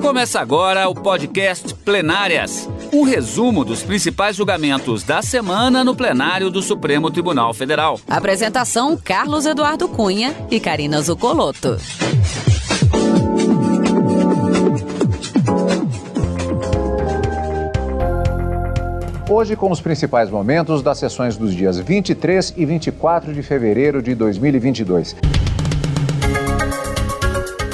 Começa agora o podcast Plenárias um resumo dos principais julgamentos da semana no plenário do Supremo Tribunal Federal. Apresentação: Carlos Eduardo Cunha e Karina Zucolotto. Hoje, com os principais momentos das sessões dos dias 23 e 24 de fevereiro de 2022.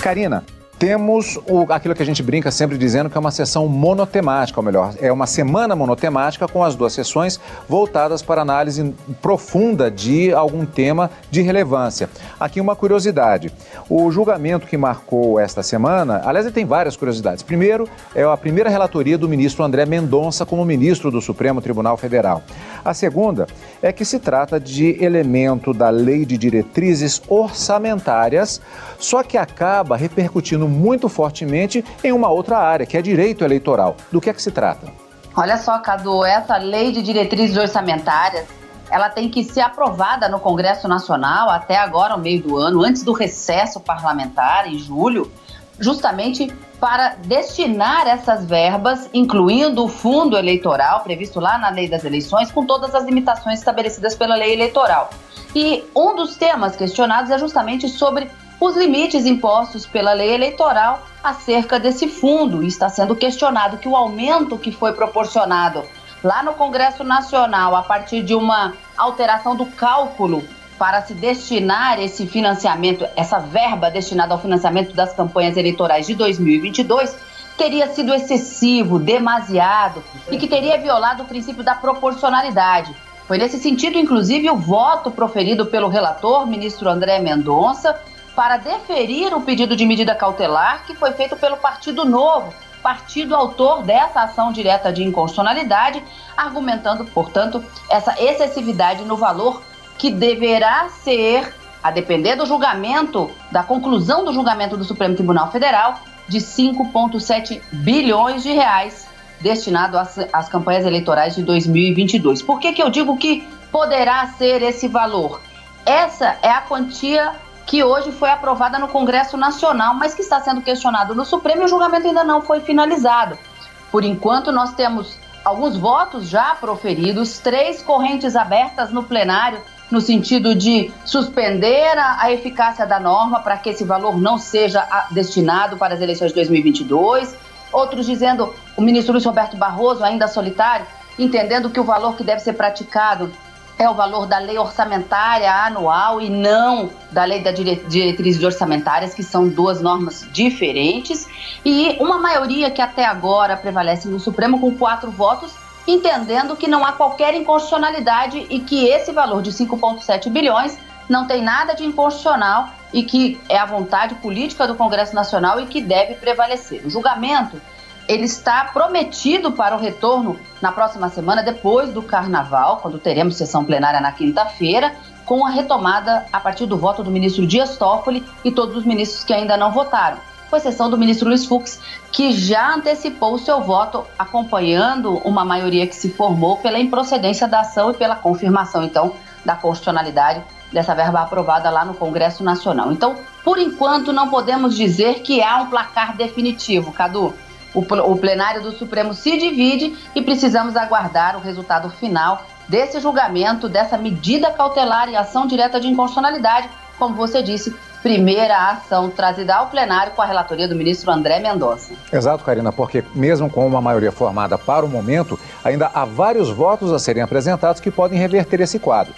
Karina, temos o, aquilo que a gente brinca sempre dizendo que é uma sessão monotemática, ou melhor, é uma semana monotemática com as duas sessões voltadas para análise profunda de algum tema de relevância. Aqui uma curiosidade: o julgamento que marcou esta semana, aliás, ele tem várias curiosidades. Primeiro, é a primeira relatoria do ministro André Mendonça como ministro do Supremo Tribunal Federal. A segunda é que se trata de elemento da Lei de Diretrizes Orçamentárias, só que acaba repercutindo muito fortemente em uma outra área, que é direito eleitoral. Do que é que se trata? Olha só, Cadu, essa lei de diretrizes orçamentárias, ela tem que ser aprovada no Congresso Nacional até agora, ao meio do ano, antes do recesso parlamentar, em julho, justamente para destinar essas verbas, incluindo o fundo eleitoral previsto lá na lei das eleições, com todas as limitações estabelecidas pela lei eleitoral. E um dos temas questionados é justamente sobre os limites impostos pela lei eleitoral acerca desse fundo. E está sendo questionado que o aumento que foi proporcionado lá no Congresso Nacional, a partir de uma alteração do cálculo para se destinar esse financiamento, essa verba destinada ao financiamento das campanhas eleitorais de 2022, teria sido excessivo, demasiado e que teria violado o princípio da proporcionalidade. Foi nesse sentido, inclusive, o voto proferido pelo relator, ministro André Mendonça, para deferir o pedido de medida cautelar que foi feito pelo Partido Novo, partido autor dessa ação direta de inconstitucionalidade, argumentando, portanto, essa excessividade no valor que deverá ser, a depender do julgamento, da conclusão do julgamento do Supremo Tribunal Federal, de 5,7 bilhões de reais destinado às, às, campanhas eleitorais de 2022. Por que, que eu digo que poderá ser esse valor? Essa é a quantia que hoje foi aprovada no Congresso Nacional, mas que está sendo questionado no Supremo e o julgamento ainda não foi finalizado. Por enquanto, nós temos alguns votos já proferidos, três correntes abertas no plenário, no sentido de suspender a, eficácia da norma para que esse valor não seja destinado para as eleições de 2022. Outros dizendo, o ministro Luiz Roberto Barroso, ainda solitário, entendendo que o valor que deve ser praticado é o valor da lei orçamentária anual e não da lei das diretrizes orçamentárias, que são duas normas diferentes, e uma maioria que até agora prevalece no Supremo com quatro votos, entendendo que não há qualquer inconstitucionalidade e que esse valor de 5,7 bilhões não tem nada de inconstitucional e que é a vontade política do Congresso Nacional e que deve prevalecer. O julgamento ele está prometido para o retorno na próxima semana, depois do Carnaval, quando teremos sessão plenária na quinta-feira, com a retomada a partir do voto do ministro Dias Toffoli e todos os ministros que ainda não votaram. Com exceção do ministro Luiz Fux, que já antecipou o seu voto, acompanhando uma maioria que se formou pela improcedência da ação e pela confirmação, então, da constitucionalidade dessa verba aprovada lá no Congresso Nacional. Então, por enquanto, não podemos dizer que há um placar definitivo, Cadu o, plenário do Supremo se divide e precisamos aguardar o resultado final desse julgamento, dessa medida cautelar e ação direta de inconstitucionalidade, como você disse, primeira ação trazida ao plenário com a relatoria do ministro André Mendonça. Exato, Karina, porque mesmo com uma maioria formada para o momento, ainda há vários votos a serem apresentados que podem reverter esse quadro.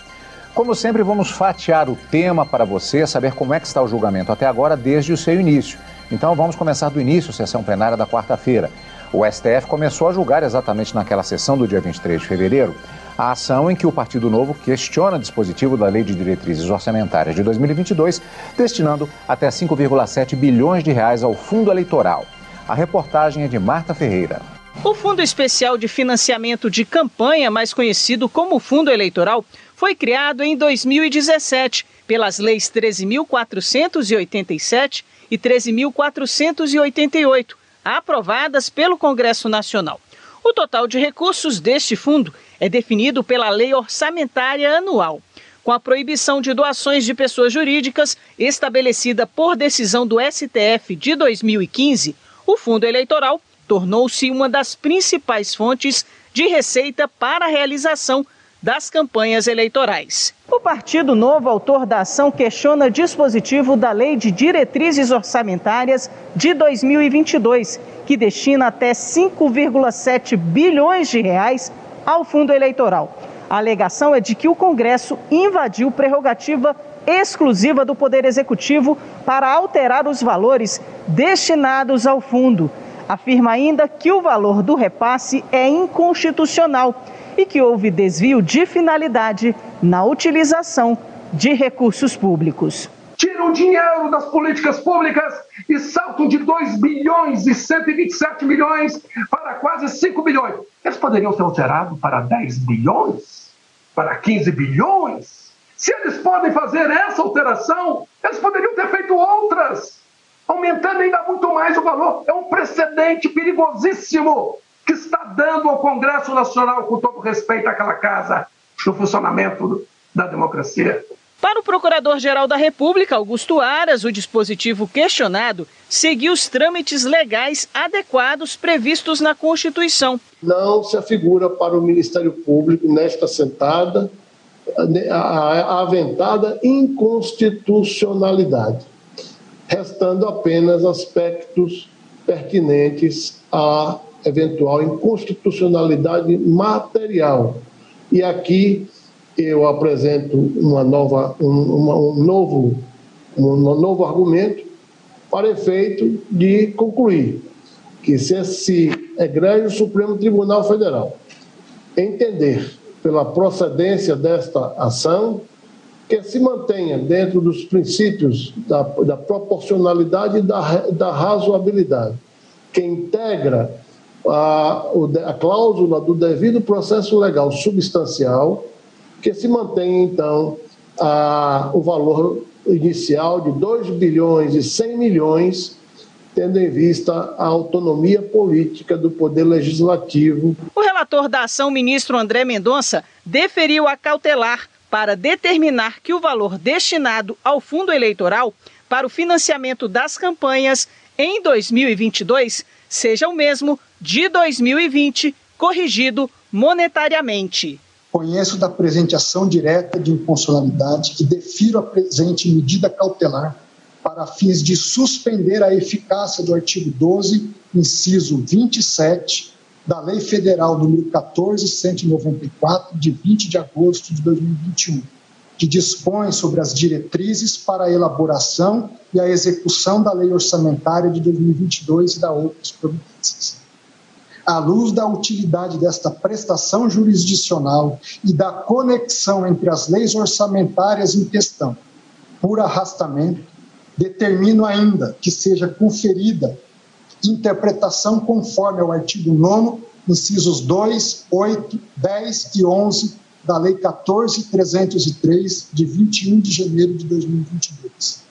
Como sempre, vamos fatiar o tema para você saber como é que está o julgamento até agora desde o seu início. Então vamos começar do início, sessão plenária da quarta-feira. O STF começou a julgar exatamente naquela sessão do dia 23 de fevereiro a ação em que o Partido Novo questiona dispositivo da Lei de Diretrizes Orçamentárias de 2022, destinando até 5,7 bilhões de reais ao fundo eleitoral. A reportagem é de Marta Ferreira. O Fundo Especial de Financiamento de Campanha, mais conhecido como Fundo Eleitoral, foi criado em 2017 pelas leis 13.487 e 13.488, aprovadas pelo Congresso Nacional. O total de recursos deste fundo é definido pela Lei Orçamentária Anual. com a proibição de doações de pessoas jurídicas estabelecida por decisão do STF de 2015, o fundo eleitoral tornou-se uma das principais fontes de receita para a realização das campanhas eleitorais. O Partido Novo, autor da ação, questiona dispositivo da Lei de Diretrizes Orçamentárias de 2022, que destina até 5,7 bilhões de reais ao fundo eleitoral. A alegação é de que o Congresso invadiu prerrogativa exclusiva do Poder Executivo para alterar os valores destinados ao fundo. Afirma ainda que o valor do repasse é inconstitucional e que houve desvio de finalidade na utilização de recursos públicos. Tiram dinheiro das políticas públicas e saltam de 2 bilhões e 127 milhões para quase 5 bilhões. Eles poderiam ser alterados para 10 bilhões? Para 15 bilhões? Se eles podem fazer essa alteração, eles poderiam ter feito outras, aumentando ainda muito mais o valor. É um precedente perigosíssimo que está dando ao Congresso Nacional, com todo respeito àquela casa, no funcionamento da democracia. Para o Procurador-Geral da República, Augusto Aras, o dispositivo questionado seguiu os trâmites legais adequados previstos na Constituição. Não se afigura para o Ministério Público, nesta sentada, a aventada inconstitucionalidade, restando apenas aspectos pertinentes à eventual inconstitucionalidade material. E aqui eu apresento uma nova, um, uma, um, novo, um novo argumento para efeito de concluir que se esse egrégio Supremo Tribunal Federal entender pela procedência desta ação, que se mantenha dentro dos princípios da, da proporcionalidade e da, da razoabilidade, que integra a, a cláusula do devido processo legal substancial, que se mantém, então, a, o valor inicial de 2 bilhões e 100 milhões, tendo em vista a autonomia política do Poder Legislativo. O relator da ação, ministro André Mendonça, deferiu a cautelar para determinar que o valor destinado ao fundo eleitoral para o financiamento das campanhas em 2022 seja o mesmo de 2020, corrigido monetariamente. Conheço da presente ação direta de inconstitucionalidade e defiro a presente medida cautelar para fins de suspender a eficácia do artigo 12, inciso 27 da Lei Federal número 14194 de 20 de agosto de 2021, que dispõe sobre as diretrizes para a elaboração e a execução da Lei Orçamentária de 2022 e da outras providências à luz da utilidade desta prestação jurisdicional e da conexão entre as leis orçamentárias em questão, por arrastamento, determino ainda que seja conferida interpretação conforme ao artigo 9, incisos 2, 8, 10 e 11 da Lei 14.303, de 21 de janeiro de 2022,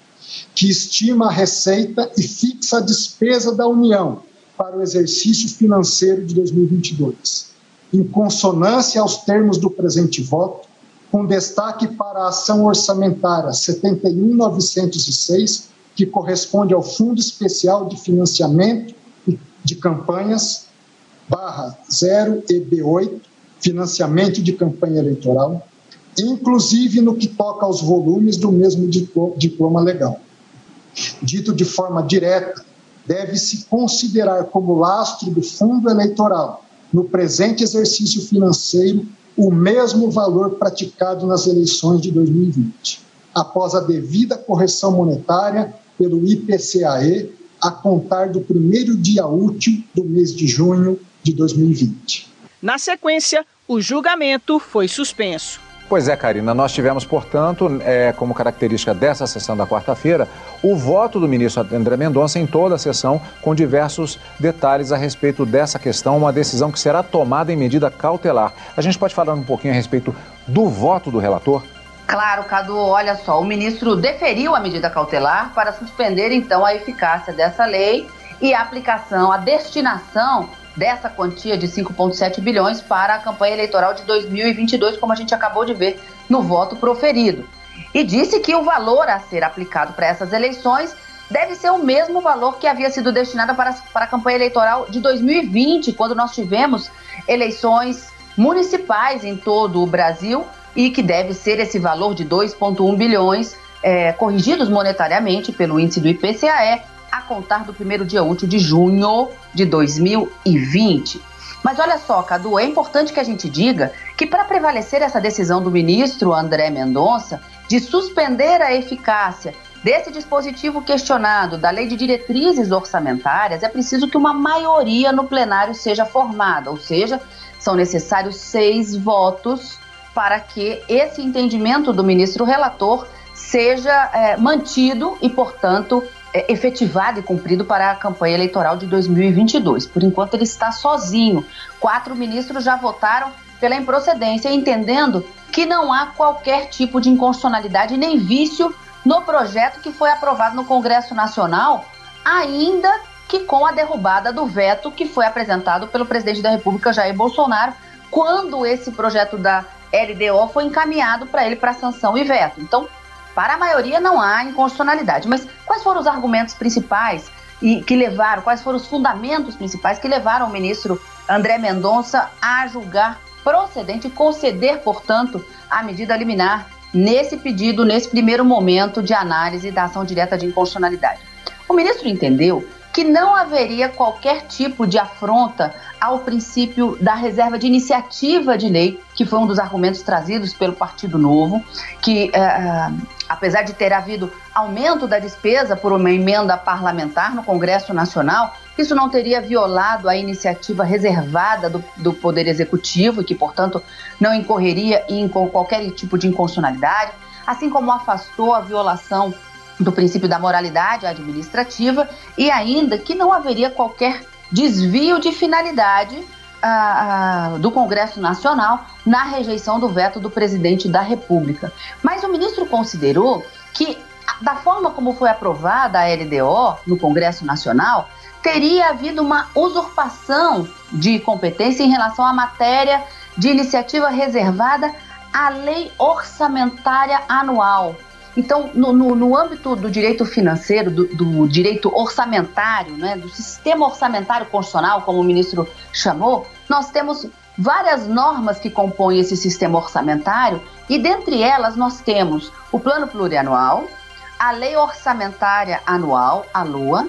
que estima a receita e fixa a despesa da União para o exercício financeiro de 2022, em consonância aos termos do presente voto, com destaque para a ação orçamentária 71906, que corresponde ao Fundo Especial de Financiamento de Campanhas, barra 0 EB8, financiamento de campanha eleitoral, inclusive no que toca aos volumes do mesmo diploma legal. Dito de forma direta, deve-se considerar como lastro do fundo eleitoral, no presente exercício financeiro, o mesmo valor praticado nas eleições de 2020, após a devida correção monetária pelo IPCAE, a contar do primeiro dia útil do mês de junho de 2020. Na sequência, o julgamento foi suspenso. Pois é, Karina, nós tivemos, portanto, é, como característica dessa sessão da quarta-feira, o voto do ministro André Mendonça em toda a sessão, com diversos detalhes a respeito dessa questão, uma decisão que será tomada em medida cautelar. A gente pode falar um pouquinho a respeito do voto do relator? Claro, Cadu, olha só, o ministro deferiu a medida cautelar para suspender então a eficácia dessa lei e a aplicação, a destinação dessa quantia de 5,7 bilhões para a campanha eleitoral de 2022, como a gente acabou de ver no voto proferido. E disse que o valor a ser aplicado para essas eleições deve ser o mesmo valor que havia sido destinado para, para a campanha eleitoral de 2020, quando nós tivemos eleições municipais em todo o Brasil e que deve ser esse valor de 2,1 bilhões, é, corrigidos monetariamente pelo índice do IPCAE, a contar do primeiro dia útil de junho de 2020. Mas olha só, Cadu, é importante que a gente diga que para prevalecer essa decisão do ministro André Mendonça de suspender a eficácia desse dispositivo questionado da Lei de Diretrizes Orçamentárias, é preciso que uma maioria no plenário seja formada, ou seja, são necessários seis votos para que esse entendimento do ministro relator seja é, mantido e, portanto, efetivado e cumprido para a campanha eleitoral de 2022. Por enquanto, ele está sozinho. Quatro ministros já votaram pela improcedência, entendendo que não há qualquer tipo de inconstitucionalidade nem vício no projeto que foi aprovado no Congresso Nacional, ainda que com a derrubada do veto que foi apresentado pelo presidente da República, Jair Bolsonaro, quando esse projeto da LDO foi encaminhado para ele para sanção e veto. Então, para a maioria não há inconstitucionalidade. Mas quais foram os argumentos principais e que levaram, quais foram os fundamentos principais que levaram o ministro André Mendonça a julgar procedente e conceder, portanto, a medida liminar nesse pedido, nesse primeiro momento de análise da ação direta de inconstitucionalidade? O ministro entendeu que não haveria qualquer tipo de afronta ao princípio da reserva de iniciativa de lei, que foi um dos argumentos trazidos pelo Partido Novo, que uh, apesar de ter havido aumento da despesa por uma emenda parlamentar no Congresso Nacional, isso não teria violado a iniciativa reservada do, do Poder Executivo e que, portanto, não incorreria em qualquer tipo de inconstitucionalidade, assim como afastou a violação do princípio da moralidade administrativa e ainda que não haveria qualquer desvio de finalidade ah, ah, do Congresso Nacional na rejeição do veto do presidente da República. Mas o ministro considerou que, da forma como foi aprovada a LDO no Congresso Nacional, teria havido uma usurpação de competência em relação à matéria de iniciativa reservada à lei orçamentária anual, então, no, no, no âmbito do direito financeiro, do, do, direito orçamentário, né, do sistema orçamentário constitucional, como o ministro chamou, nós temos várias normas que compõem esse sistema orçamentário e, dentre elas, nós temos o plano plurianual, a lei orçamentária anual, a LOA,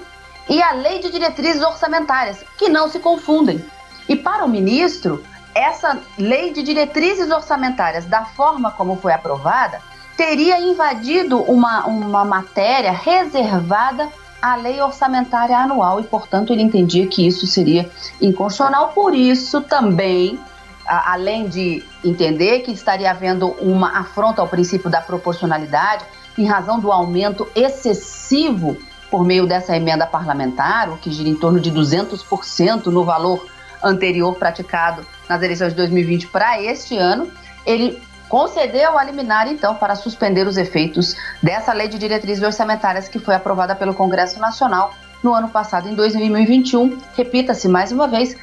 e a lei de diretrizes orçamentárias, que não se confundem. E para o ministro, essa lei de diretrizes orçamentárias, da forma como foi aprovada, teria invadido uma, uma matéria reservada à lei orçamentária anual e, portanto, ele entendia que isso seria inconstitucional. Por isso, também, a, além de entender que estaria havendo uma afronta ao princípio da proporcionalidade, em razão do aumento excessivo por meio dessa emenda parlamentar, o que gira em torno de 200% no valor anterior praticado nas eleições de 2020 para este ano, ele concedeu a liminar, então, para suspender os efeitos dessa lei de diretrizes orçamentárias que foi aprovada pelo Congresso Nacional no ano passado, em 2021. Repita-se mais uma vez,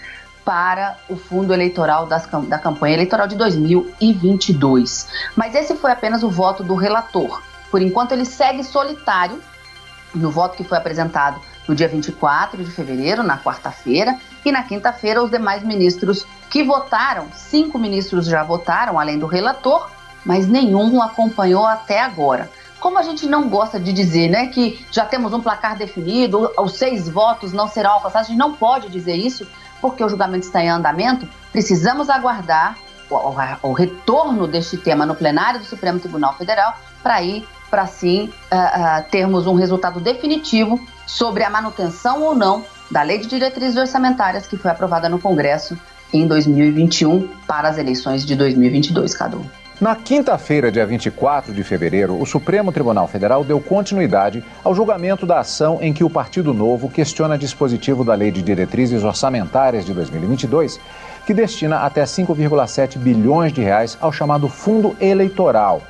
para o fundo eleitoral das, da campanha eleitoral de 2022. Mas esse foi apenas o voto do relator. Por enquanto, ele segue solitário no voto que foi apresentado no dia 24 de fevereiro, na quarta-feira, e na quinta-feira os demais ministros que votaram, cinco ministros já votaram, além do relator, mas nenhum acompanhou até agora. Como a gente não gosta de dizer, né, que já temos um placar definido, os seis votos não serão alcançados, a gente não pode dizer isso, porque o julgamento está em andamento, precisamos aguardar o, o, o retorno deste tema no plenário do Supremo Tribunal Federal para ir para assim uh, uh, termos um resultado definitivo sobre a manutenção ou não da Lei de Diretrizes Orçamentárias que foi aprovada no Congresso em 2021 para as eleições de 2022, Cadu. Na quinta-feira, dia 24 de fevereiro, o Supremo Tribunal Federal deu continuidade ao julgamento da ação em que o Partido Novo questiona dispositivo da Lei de Diretrizes Orçamentárias de 2022, que destina até 5,7 bilhões de reais ao chamado Fundo Eleitoral.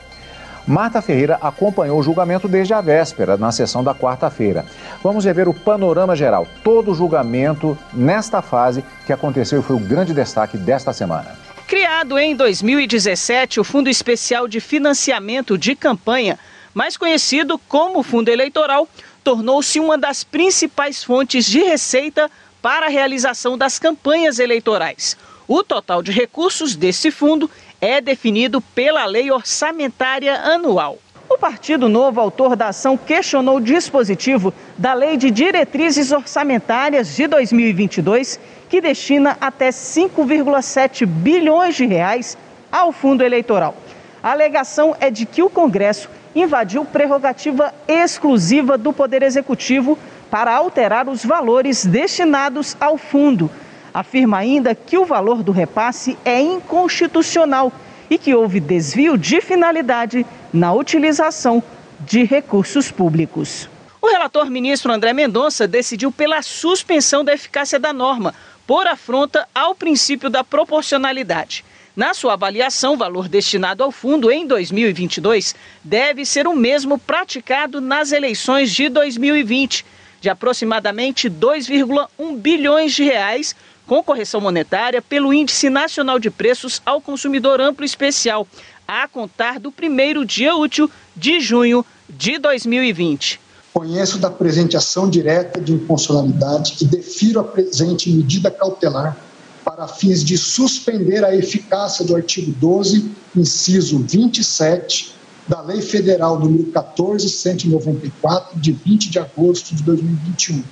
Marta Ferreira acompanhou o julgamento desde a véspera, na sessão da quarta-feira. Vamos rever o panorama geral, todo o julgamento nesta fase que aconteceu e foi o grande destaque desta semana. Criado em 2017, o Fundo Especial de Financiamento de Campanha, mais conhecido como Fundo Eleitoral, tornou-se uma das principais fontes de receita para a realização das campanhas eleitorais. O total de recursos desse fundo é definido pela Lei Orçamentária Anual. O Partido Novo, autor da ação, questionou o dispositivo da Lei de Diretrizes Orçamentárias de 2022, que destina até 5,7 bilhões de reais ao fundo eleitoral. A alegação é de que o Congresso invadiu prerrogativa exclusiva do Poder Executivo para alterar os valores destinados ao fundo. Afirma ainda que o valor do repasse é inconstitucional e que houve desvio de finalidade na utilização de recursos públicos. O relator ministro André Mendonça decidiu pela suspensão da eficácia da norma, por afronta ao princípio da proporcionalidade. Na sua avaliação, o valor destinado ao fundo em 2022 deve ser o mesmo praticado nas eleições de 2020, de aproximadamente 2,1 bilhões de reais, com correção monetária pelo Índice Nacional de Preços ao Consumidor Amplo Especial, a contar do primeiro dia útil de junho de 2020. Conheço da presente ação direta de inconstitucionalidade e defiro a presente medida cautelar para fins de suspender a eficácia do artigo 12, inciso 27 da Lei Federal número 14194 de 20 de agosto de 2021,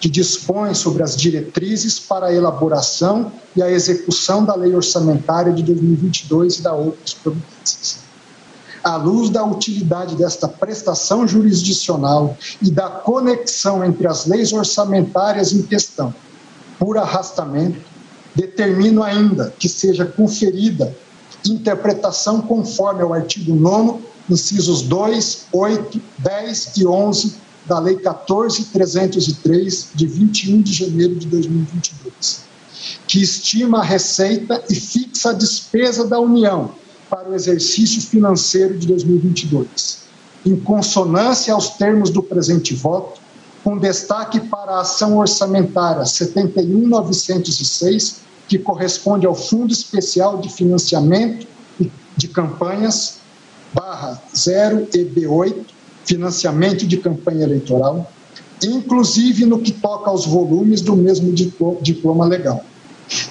que dispõe sobre as diretrizes para a elaboração e a execução da Lei Orçamentária de 2022 e da outras providências. À luz da utilidade desta prestação jurisdicional e da conexão entre as leis orçamentárias em questão, por arrastamento, Determino ainda que seja conferida interpretação conforme ao artigo 9, incisos 2, 8, 10 e 11 da Lei 14.303, de 21 de janeiro de 2022, que estima a receita e fixa a despesa da União para o exercício financeiro de 2022, em consonância aos termos do presente voto, com destaque para a ação orçamentária 71906 que corresponde ao Fundo Especial de Financiamento de Campanhas, barra 0 EB8, financiamento de campanha eleitoral, inclusive no que toca aos volumes do mesmo diploma legal.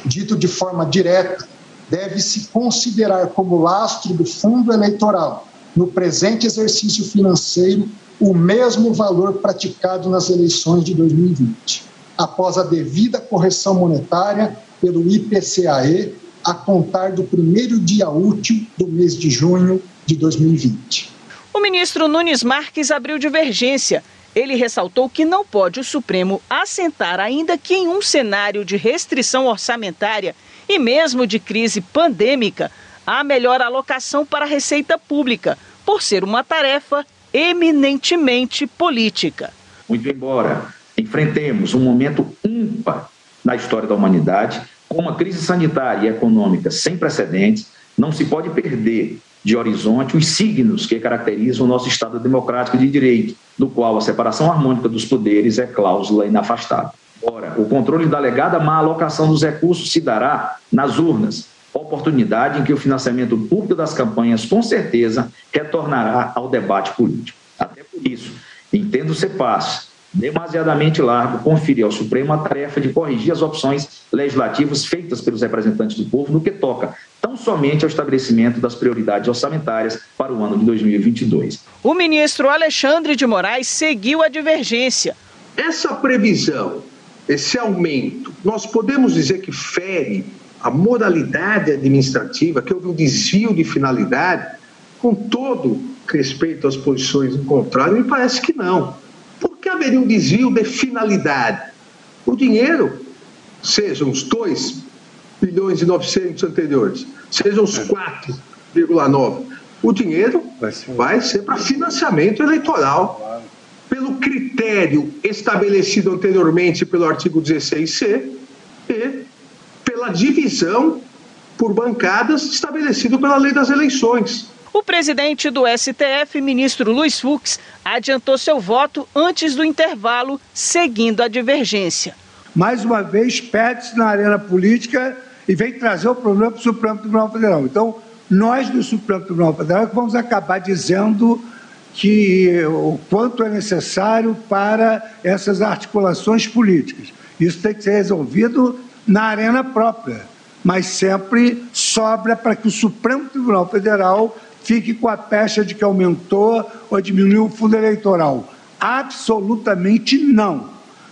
Dito de forma direta, deve-se considerar como lastro do fundo eleitoral, no presente exercício financeiro, o mesmo valor praticado nas eleições de 2020, após a devida correção monetária pelo IPCAE a contar do primeiro dia útil do mês de junho de 2020. O ministro Nunes Marques abriu divergência. Ele ressaltou que não pode o Supremo assentar, ainda que em um cenário de restrição orçamentária e mesmo de crise pandêmica, a melhor alocação para a receita pública, por ser uma tarefa eminentemente política. Muito embora enfrentemos um momento ímpar na história da humanidade, com uma crise sanitária e econômica sem precedentes, não se pode perder de horizonte os signos que caracterizam o nosso Estado democrático de direito, do qual a separação harmônica dos poderes é cláusula inafastável. Ora, o controle da alegada má alocação dos recursos se dará nas urnas, oportunidade em que o financiamento público das campanhas, com certeza, retornará ao debate político. Até por isso, entendo ser fácil demasiadamente largo conferir ao Supremo a tarefa de corrigir as opções legislativas feitas pelos representantes do povo no que toca tão somente ao estabelecimento das prioridades orçamentárias para o ano de 2022. O ministro Alexandre de Moraes seguiu a divergência. Essa previsão, esse aumento, nós podemos dizer que fere a moralidade administrativa, que houve um desvio de finalidade, com todo respeito às posições em contrário, me parece que não que haveria um desvio de finalidade. O dinheiro, sejam os 2 bilhões e 900 anteriores, sejam os 4,9, o dinheiro vai ser para financiamento eleitoral, pelo critério estabelecido anteriormente pelo artigo 16C e pela divisão por bancadas estabelecido pela lei das eleições. O presidente do STF, ministro Luiz Fux, adiantou seu voto antes do intervalo, seguindo a divergência. Mais uma vez, perde-se na arena política e vem trazer o problema para o Supremo Tribunal Federal. Então, nós do Supremo Tribunal Federal é vamos acabar dizendo que o quanto é necessário para essas articulações políticas. Isso tem que ser resolvido na arena própria, mas sempre sobra para que o Supremo Tribunal Federal fique com a pecha de que aumentou ou diminuiu o fundo eleitoral. Absolutamente não.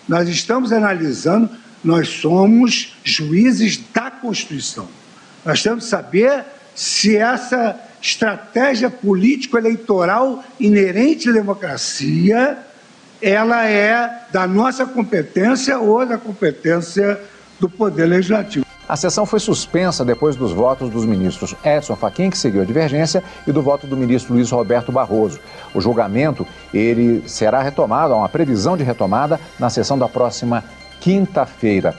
Nós estamos analisando, nós somos juízes da Constituição. Nós temos que saber se essa estratégia político-eleitoral inerente à democracia ela é da nossa competência ou da competência do Poder Legislativo. A sessão foi suspensa depois dos votos dos ministros Edson Fachin, que seguiu a divergência, e do voto do ministro Luiz Roberto Barroso. O julgamento ele será retomado, há uma previsão de retomada na sessão da próxima quinta-feira.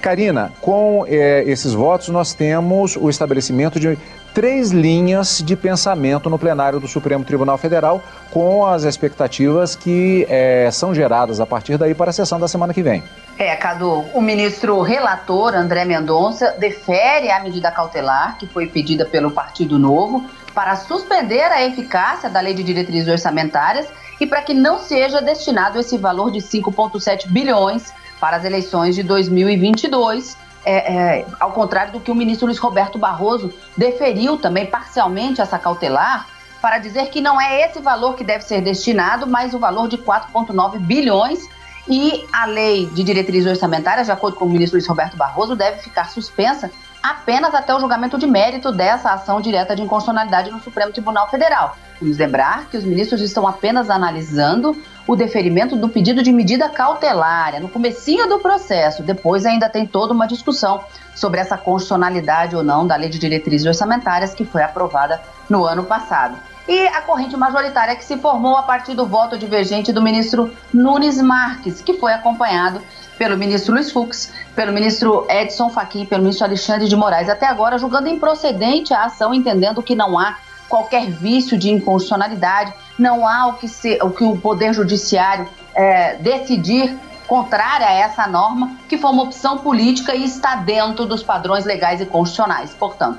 Karina, com eh, esses votos nós temos o estabelecimento de três linhas de pensamento no plenário do Supremo Tribunal Federal, com as expectativas que eh, são geradas a partir daí para a sessão da semana que vem. É, Cadu, o ministro relator André Mendonça defere a medida cautelar que foi pedida pelo Partido Novo para suspender a eficácia da Lei de Diretrizes Orçamentárias e para que não seja destinado esse valor de 5,7 bilhões para as eleições de 2022. É, é, ao contrário do que o ministro Luiz Roberto Barroso deferiu também parcialmente essa cautelar, para dizer que não é esse valor que deve ser destinado, mas o valor de 4,9 bilhões. E a lei de diretrizes orçamentárias, de acordo com o ministro Luiz Roberto Barroso, deve ficar suspensa apenas até o julgamento de mérito dessa ação direta de inconstitucionalidade no Supremo Tribunal Federal. Vamos lembrar que os ministros estão apenas analisando o deferimento do pedido de medida cautelar, é no comecinho do processo. Depois ainda tem toda uma discussão sobre essa constitucionalidade ou não da Lei de Diretrizes Orçamentárias que foi aprovada no ano passado e a corrente majoritária que se formou a partir do voto divergente do ministro Nunes Marques, que foi acompanhado pelo ministro Luiz Fux, pelo ministro Edson Fachin, pelo ministro Alexandre de Moraes, até agora julgando improcedente a ação, entendendo que não há qualquer vício de inconstitucionalidade, não há o que, o, que o Poder Judiciário é, decidir contrária a essa norma, que foi uma opção política e está dentro dos padrões legais e constitucionais. Portanto,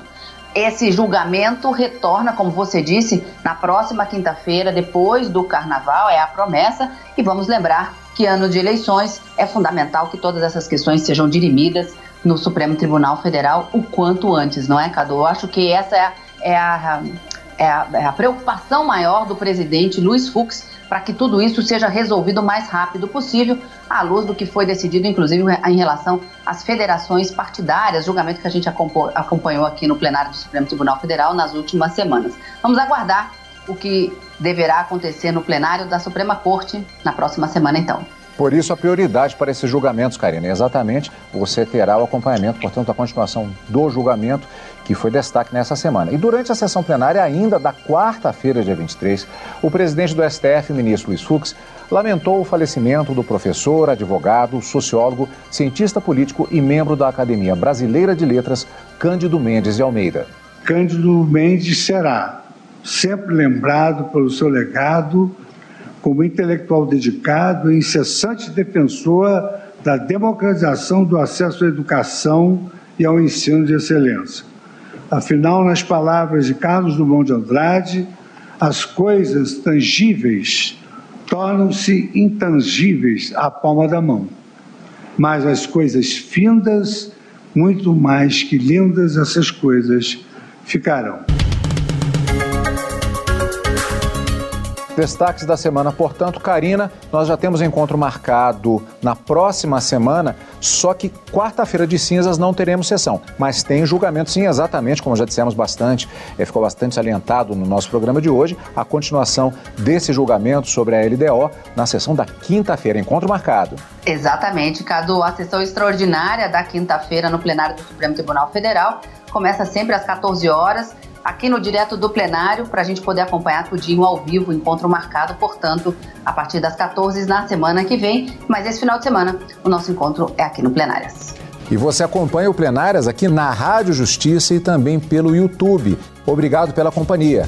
esse julgamento retorna, como você disse, na próxima quinta-feira, depois do carnaval, é a promessa. E vamos lembrar que ano de eleições é fundamental que todas essas questões sejam dirimidas no Supremo Tribunal Federal o quanto antes, não é, Cadu? Eu acho que essa é a, é a, é a, é a preocupação maior do presidente Luiz Fux para que tudo isso seja resolvido o mais rápido possível, à luz do que foi decidido, inclusive, em relação às federações partidárias, julgamento que a gente acompanhou aqui no plenário do Supremo Tribunal Federal nas últimas semanas. Vamos aguardar o que deverá acontecer no plenário da Suprema Corte na próxima semana, então. Por isso, a prioridade para esses julgamentos, Karina, é exatamente você terá o acompanhamento, portanto, a continuação do julgamento que foi destaque nessa semana. E durante a sessão plenária, ainda da quarta-feira, dia 23, o presidente do STF, ministro Luiz Fux, lamentou o falecimento do professor, advogado, sociólogo, cientista político e membro da Academia Brasileira de Letras, Cândido Mendes de Almeida. Cândido Mendes será sempre lembrado pelo seu legado como intelectual dedicado e incessante defensor da democratização do acesso à educação e ao ensino de excelência. Afinal, nas palavras de Carlos Drummond de Andrade, as coisas tangíveis tornam-se intangíveis à palma da mão. Mas as coisas findas, muito mais que lindas, essas coisas ficarão. Destaques da semana, portanto, Karina, nós já temos encontro marcado na próxima semana, só que quarta-feira de cinzas não teremos sessão, mas tem julgamento sim, exatamente, como já dissemos bastante, é, ficou bastante salientado no nosso programa de hoje, a continuação desse julgamento sobre a LDO na sessão da quinta-feira, encontro marcado. Exatamente, Cadu, a sessão extraordinária da quinta-feira no plenário do Supremo Tribunal Federal começa sempre às 14 horas aqui no Direto do Plenário para a gente poder acompanhar tudinho ao vivo, encontro marcado, portanto, a partir das 14 na semana que vem. Mas esse final de semana, o nosso encontro é aqui no Plenárias. E você acompanha o Plenárias aqui na Rádio Justiça e também pelo YouTube. Obrigado pela companhia.